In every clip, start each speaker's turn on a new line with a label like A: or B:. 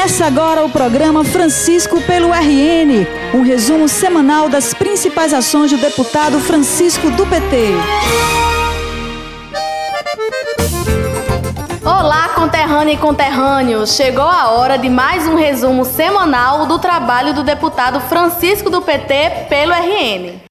A: Começa agora o programa Francisco pelo RN, um resumo semanal das principais ações do deputado Francisco do PT.
B: Olá, conterrânea e conterrâneo! Chegou a hora de mais um resumo semanal do trabalho do deputado Francisco do PT pelo RN.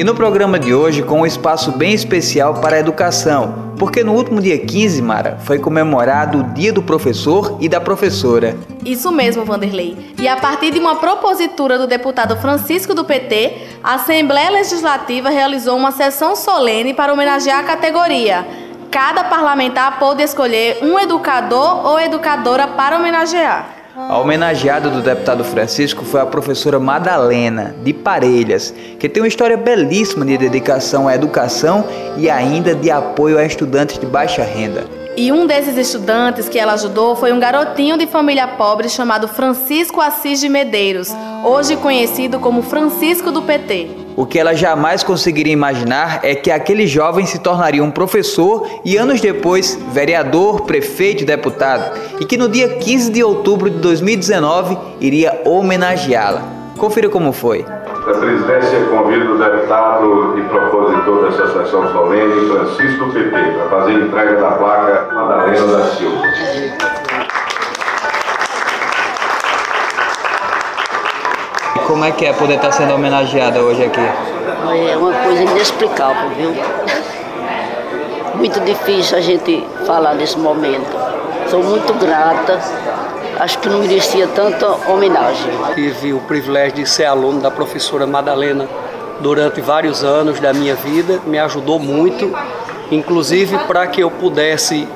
C: E no programa de hoje, com um espaço bem especial para a educação, porque no último dia 15, Mara, foi comemorado o Dia do Professor e da Professora.
B: Isso mesmo, Vanderlei. E a partir de uma propositura do deputado Francisco do PT, a Assembleia Legislativa realizou uma sessão solene para homenagear a categoria. Cada parlamentar pôde escolher um educador ou educadora para homenagear.
C: A homenageada do deputado Francisco foi a professora Madalena, de Parelhas, que tem uma história belíssima de dedicação à educação e ainda de apoio a estudantes de baixa renda.
B: E um desses estudantes que ela ajudou foi um garotinho de família pobre chamado Francisco Assis de Medeiros, hoje conhecido como Francisco do PT.
C: O que ela jamais conseguiria imaginar é que aquele jovem se tornaria um professor e anos depois vereador, prefeito e deputado, e que no dia 15 de outubro de 2019 iria homenageá-la. Confira como foi.
D: Da presidência, convido o deputado e propositor dessa sessão solene, Francisco PP, para fazer entrega da placa Madalena da Silva.
C: Como é que é poder estar sendo homenageada hoje aqui?
E: É uma coisa inexplicável, viu? Muito difícil a gente falar nesse momento. Sou muito grata. Acho que não merecia tanta homenagem.
F: Tive o privilégio de ser aluno da professora Madalena durante vários anos da minha vida. Me ajudou muito, inclusive para que eu pudesse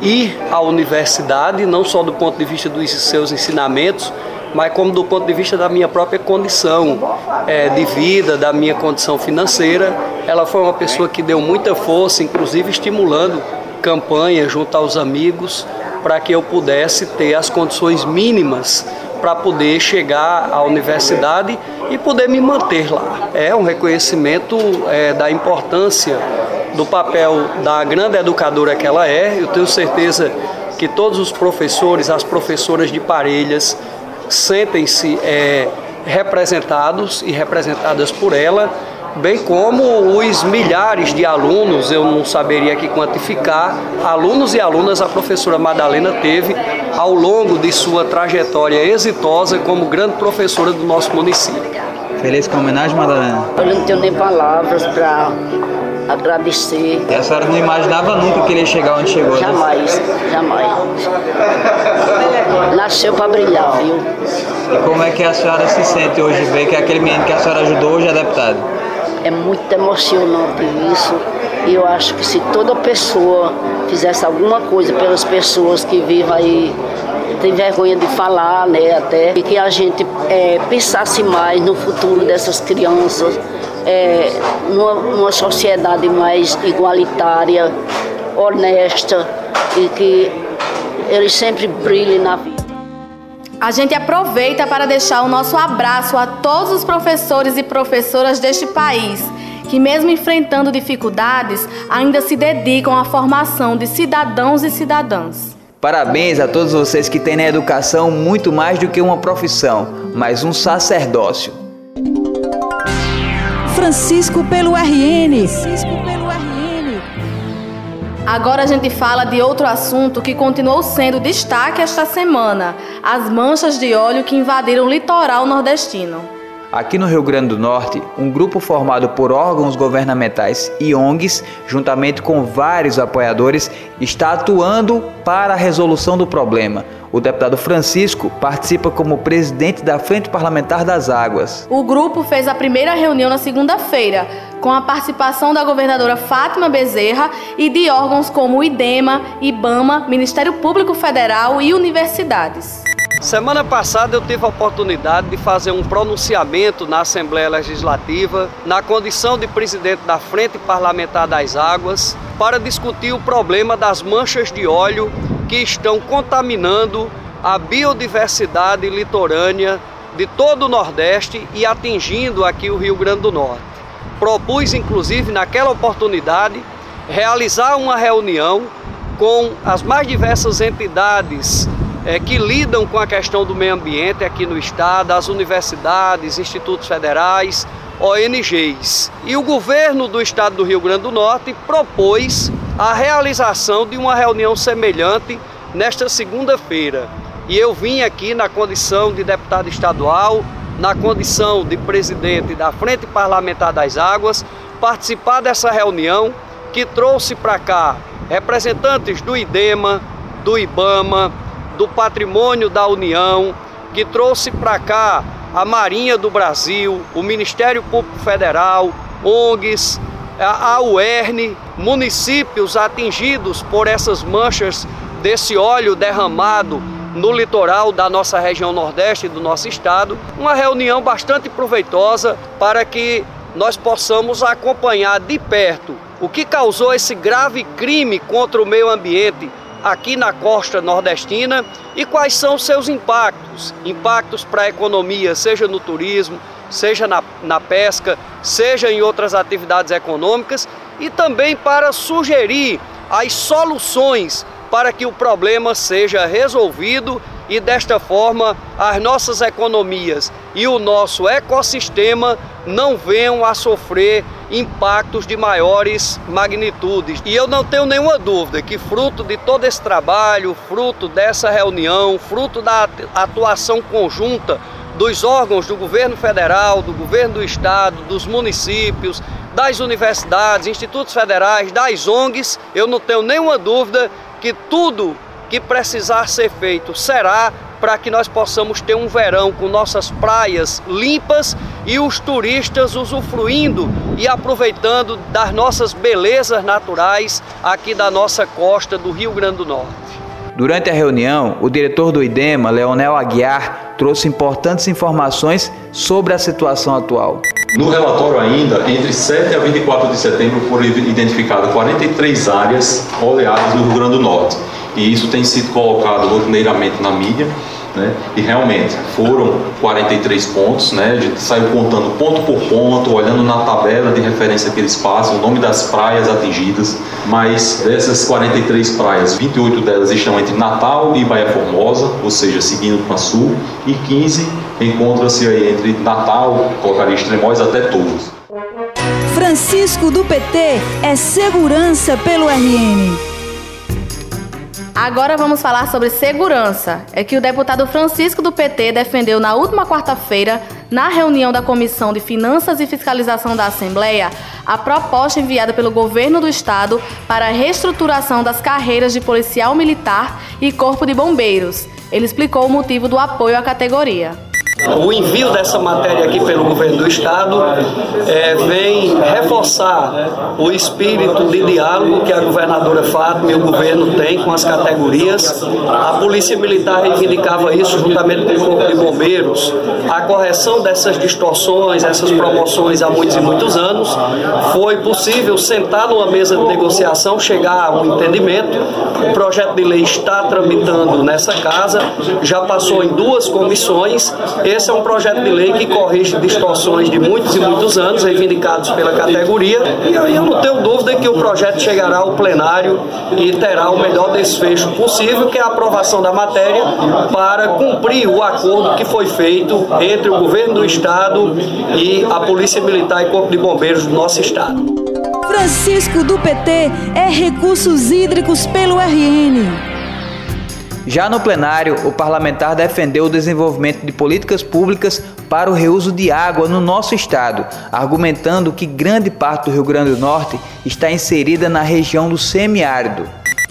F: ir à universidade, não só do ponto de vista dos seus ensinamentos, mas como do ponto de vista da minha própria condição é, de vida, da minha condição financeira. Ela foi uma pessoa que deu muita força, inclusive estimulando campanha junto aos amigos para que eu pudesse ter as condições mínimas para poder chegar à universidade e poder me manter lá. É um reconhecimento é, da importância do papel da grande educadora que ela é. Eu tenho certeza que todos os professores, as professoras de Parelhas, sentem-se é, representados e representadas por ela, bem como os milhares de alunos, eu não saberia aqui quantificar, alunos e alunas a professora Madalena teve ao longo de sua trajetória exitosa como grande professora do nosso município.
C: Feliz com a homenagem, Madalena?
E: Eu não tenho nem palavras para agradecer.
C: E a senhora não imaginava nunca que ele ia chegar onde chegou,
E: Jamais,
C: né?
E: jamais. Nasceu para brilhar, viu?
C: E como é que a senhora se sente hoje ver que aquele menino que a senhora ajudou hoje é deputado?
E: É muito emocionante isso. E eu acho que se toda pessoa fizesse alguma coisa pelas pessoas que vivem aí, tem vergonha de falar, né, até, e que a gente é, pensasse mais no futuro dessas crianças, é, numa, numa sociedade mais igualitária, honesta, e que eles sempre brilhem na vida.
B: A gente aproveita para deixar o nosso abraço a todos os professores e professoras deste país, que, mesmo enfrentando dificuldades, ainda se dedicam à formação de cidadãos e cidadãs.
C: Parabéns a todos vocês que têm na educação muito mais do que uma profissão, mas um sacerdócio.
A: Francisco pelo RN.
B: Agora a gente fala de outro assunto que continuou sendo destaque esta semana: as manchas de óleo que invadiram o litoral nordestino.
C: Aqui no Rio Grande do Norte, um grupo formado por órgãos governamentais e ONGs, juntamente com vários apoiadores, está atuando para a resolução do problema. O deputado Francisco participa como presidente da Frente Parlamentar das Águas.
B: O grupo fez a primeira reunião na segunda-feira, com a participação da governadora Fátima Bezerra e de órgãos como o IDEMA, IBAMA, Ministério Público Federal e universidades.
F: Semana passada eu tive a oportunidade de fazer um pronunciamento na Assembleia Legislativa, na condição de presidente da Frente Parlamentar das Águas, para discutir o problema das manchas de óleo que estão contaminando a biodiversidade litorânea de todo o Nordeste e atingindo aqui o Rio Grande do Norte. Propus, inclusive, naquela oportunidade, realizar uma reunião com as mais diversas entidades é, que lidam com a questão do meio ambiente aqui no estado, as universidades, institutos federais, ONGs. E o governo do estado do Rio Grande do Norte propôs a realização de uma reunião semelhante nesta segunda-feira. E eu vim aqui na condição de deputado estadual, na condição de presidente da Frente Parlamentar das Águas, participar dessa reunião que trouxe para cá representantes do IDEMA, do IBAMA, do Patrimônio da União, que trouxe para cá a Marinha do Brasil, o Ministério Público Federal, ONGs, a UERN, municípios atingidos por essas manchas desse óleo derramado no litoral da nossa região nordeste do nosso estado. Uma reunião bastante proveitosa para que nós possamos acompanhar de perto o que causou esse grave crime contra o meio ambiente aqui na costa nordestina e quais são seus impactos. Impactos para a economia, seja no turismo, seja na, na pesca, seja em outras atividades econômicas e também para sugerir as soluções para que o problema seja resolvido e desta forma as nossas economias e o nosso ecossistema não venham a sofrer impactos de maiores magnitudes. E eu não tenho nenhuma dúvida que, fruto de todo esse trabalho, fruto dessa reunião, fruto da atuação conjunta dos órgãos do governo federal, do governo do estado, dos municípios, das universidades, institutos federais, das ONGs, eu não tenho nenhuma dúvida que tudo que precisar ser feito será para que nós possamos ter um verão com nossas praias limpas e os turistas usufruindo e aproveitando das nossas belezas naturais aqui da nossa costa do Rio Grande do Norte.
C: Durante a reunião, o diretor do IDEMA, Leonel Aguiar, trouxe importantes informações sobre a situação atual.
G: No relatório ainda, entre 7 a 24 de setembro foram identificadas 43 áreas oleadas no Rio Grande do Norte e isso tem sido colocado rotineiramente na mídia, né? E realmente foram 43 pontos, né? A gente saiu contando ponto por ponto, olhando na tabela de referência que eles passam, o nome das praias atingidas, mas dessas 43 praias, 28 delas estão entre Natal e Baía Formosa, ou seja, seguindo para sul, e 15 encontram-se aí entre Natal, colocaria Extremóis até Touros.
A: Francisco do PT é segurança pelo RN.
B: Agora vamos falar sobre segurança. É que o deputado Francisco do PT defendeu na última quarta-feira, na reunião da Comissão de Finanças e Fiscalização da Assembleia, a proposta enviada pelo governo do estado para a reestruturação das carreiras de policial militar e corpo de bombeiros. Ele explicou o motivo do apoio à categoria.
F: O envio dessa matéria aqui pelo governo do estado é, vem reforçar o espírito de diálogo que a governadora Fátima e o governo têm com as categorias. A Polícia Militar reivindicava isso juntamente com o Corpo de Bombeiros, a correção dessas distorções, essas promoções há muitos e muitos anos. Foi possível sentar numa mesa de negociação, chegar a um entendimento. O projeto de lei está tramitando nessa casa, já passou em duas comissões esse é um projeto de lei que corrige distorções de muitos e muitos anos, reivindicados pela categoria, e aí eu não tenho dúvida que o projeto chegará ao plenário e terá o melhor desfecho possível, que é a aprovação da matéria, para cumprir o acordo que foi feito entre o governo do Estado e a Polícia Militar e Corpo de Bombeiros do nosso Estado.
A: Francisco do PT é recursos hídricos pelo RN.
C: Já no plenário, o parlamentar defendeu o desenvolvimento de políticas públicas para o reuso de água no nosso estado, argumentando que grande parte do Rio Grande do Norte está inserida na região do semiárido.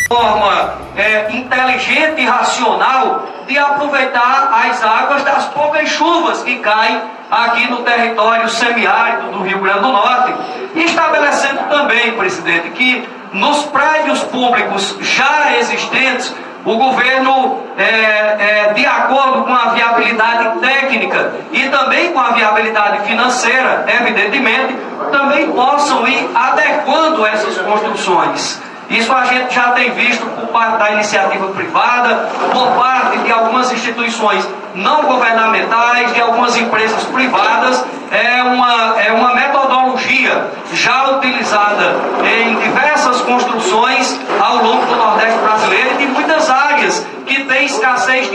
H: Forma é, inteligente e racional de aproveitar as águas das poucas chuvas que caem aqui no território semiárido do Rio Grande do Norte, estabelecendo também, presidente, que nos prédios públicos já existentes o governo, é, é, de acordo com a viabilidade técnica e também com a viabilidade financeira, evidentemente, também possam ir adequando essas construções. Isso a gente já tem visto por parte da iniciativa privada, por parte de algumas instituições não governamentais, de algumas empresas privadas. É uma, é uma metodologia já utilizada em diversas construções ao longo do Nordeste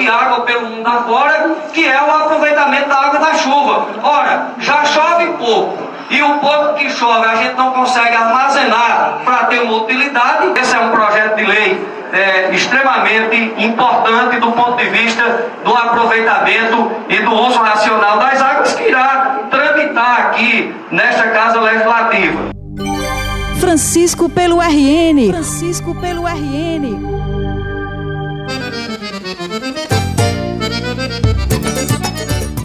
F: água pelo mundo afora, que é o aproveitamento da água da chuva. Ora, já chove pouco. E o pouco que chove a gente não consegue armazenar para ter uma utilidade. Esse é um projeto de lei é, extremamente importante do ponto de vista do aproveitamento e do uso racional das águas que irá tramitar aqui nesta Casa Legislativa.
A: Francisco pelo RN. Francisco pelo RN.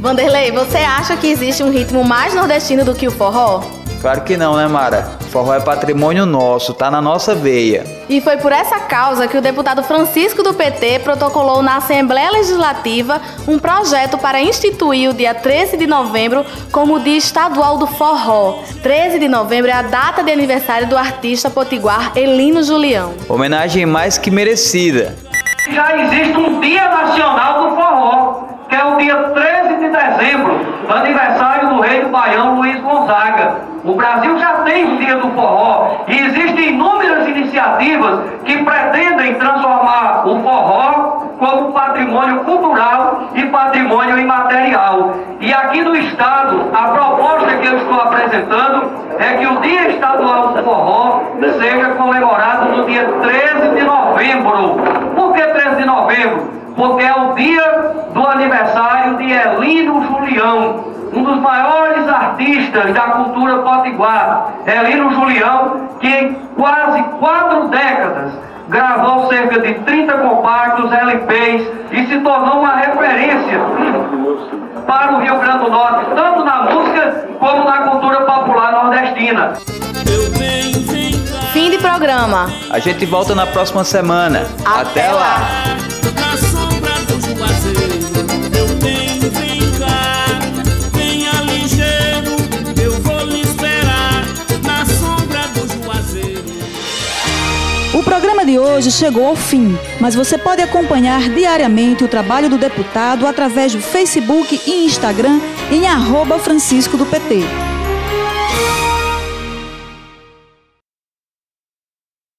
B: Vanderlei, você acha que existe um ritmo mais nordestino do que o forró?
C: Claro que não, né, Mara? Forró é patrimônio nosso, tá na nossa veia.
B: E foi por essa causa que o deputado Francisco do PT protocolou na Assembleia Legislativa um projeto para instituir o dia 13 de novembro como o Dia Estadual do Forró. 13 de novembro é a data de aniversário do artista potiguar Elino Julião.
C: Homenagem mais que merecida.
F: Já existe um Dia Nacional do Forró que é o dia 13 de dezembro, aniversário do rei do Baião Luiz Gonzaga. O Brasil já tem o dia do forró e existem inúmeras iniciativas que pretendem transformar o forró como patrimônio cultural e patrimônio imaterial. E aqui no Estado, a proposta que eu estou apresentando é que o Dia Estadual do Forró seja comemorado no dia 13 de novembro. Por que 13 de novembro? Porque é o dia do aniversário de Elino Julião, um dos maiores artistas da cultura potiguar. Elino Julião, que em quase quatro décadas gravou cerca de 30 compactos LPs e se tornou uma referência para o Rio Grande do Norte, tanto na música como na cultura popular nordestina.
B: Fim de programa.
C: A gente volta na próxima semana.
B: Até, Até lá. lá.
A: Hoje chegou ao fim, mas você pode acompanhar diariamente o trabalho do deputado através do Facebook e Instagram em arroba Francisco do PT.